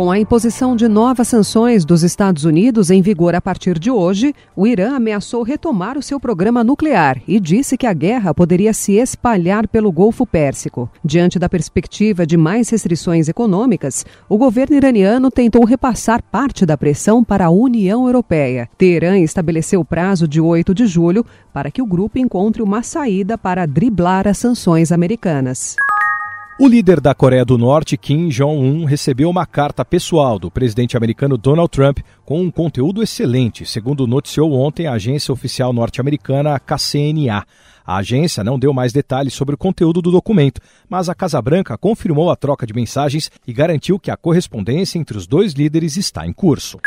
Com a imposição de novas sanções dos Estados Unidos em vigor a partir de hoje, o Irã ameaçou retomar o seu programa nuclear e disse que a guerra poderia se espalhar pelo Golfo Pérsico. Diante da perspectiva de mais restrições econômicas, o governo iraniano tentou repassar parte da pressão para a União Europeia. Teherã estabeleceu o prazo de 8 de julho para que o grupo encontre uma saída para driblar as sanções americanas. O líder da Coreia do Norte, Kim Jong-un, recebeu uma carta pessoal do presidente americano Donald Trump com um conteúdo excelente, segundo noticiou ontem a agência oficial norte-americana KCNA. A agência não deu mais detalhes sobre o conteúdo do documento, mas a Casa Branca confirmou a troca de mensagens e garantiu que a correspondência entre os dois líderes está em curso.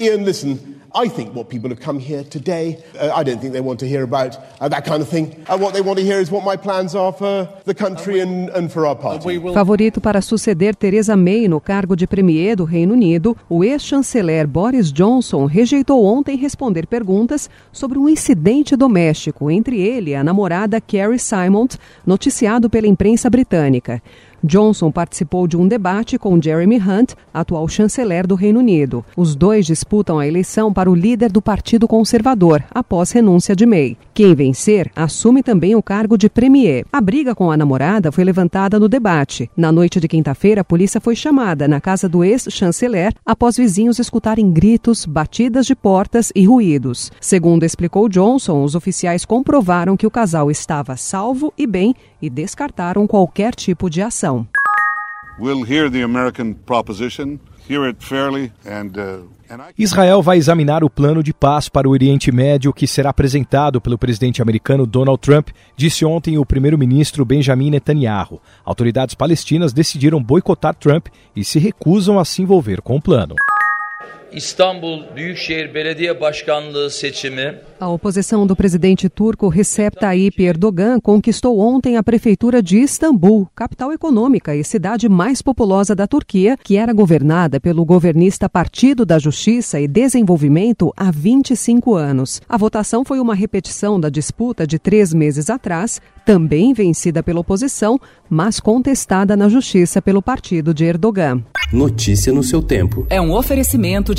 Ian, listen, I think what people have come here today, uh, I don't think they want to hear about uh, that kind of thing. Uh, what they want to hear is what my plans are for the country and, and for our party. Favorito para suceder Theresa May no cargo de premier do Reino Unido, o ex-chanceler Boris Johnson rejeitou ontem responder perguntas sobre um incidente doméstico entre ele e a namorada Carrie Simons, noticiado pela imprensa britânica. Johnson participou de um debate com Jeremy Hunt, atual chanceler do Reino Unido. Os dois disputam a eleição para o líder do Partido Conservador, após renúncia de May. Quem vencer assume também o cargo de premier. A briga com a namorada foi levantada no debate. Na noite de quinta-feira, a polícia foi chamada na casa do ex-chanceler após vizinhos escutarem gritos, batidas de portas e ruídos. Segundo explicou Johnson, os oficiais comprovaram que o casal estava salvo e bem e descartaram qualquer tipo de ação. We'll hear the American proposition, hear it fairly and uh... Israel vai examinar o plano de paz para o Oriente Médio que será apresentado pelo presidente americano Donald Trump, disse ontem o primeiro-ministro Benjamin Netanyahu. Autoridades palestinas decidiram boicotar Trump e se recusam a se envolver com o plano. İstanbul Büyükşehir Belediye Başkanlığı seçimi A oposição do presidente turco Recep Tayyip Erdogan conquistou ontem a prefeitura de Istambul, capital econômica e cidade mais populosa da Turquia, que era governada pelo governista Partido da Justiça e Desenvolvimento há 25 anos. A votação foi uma repetição da disputa de três meses atrás, também vencida pela oposição, mas contestada na justiça pelo partido de Erdogan. Notícia no seu tempo. É um oferecimento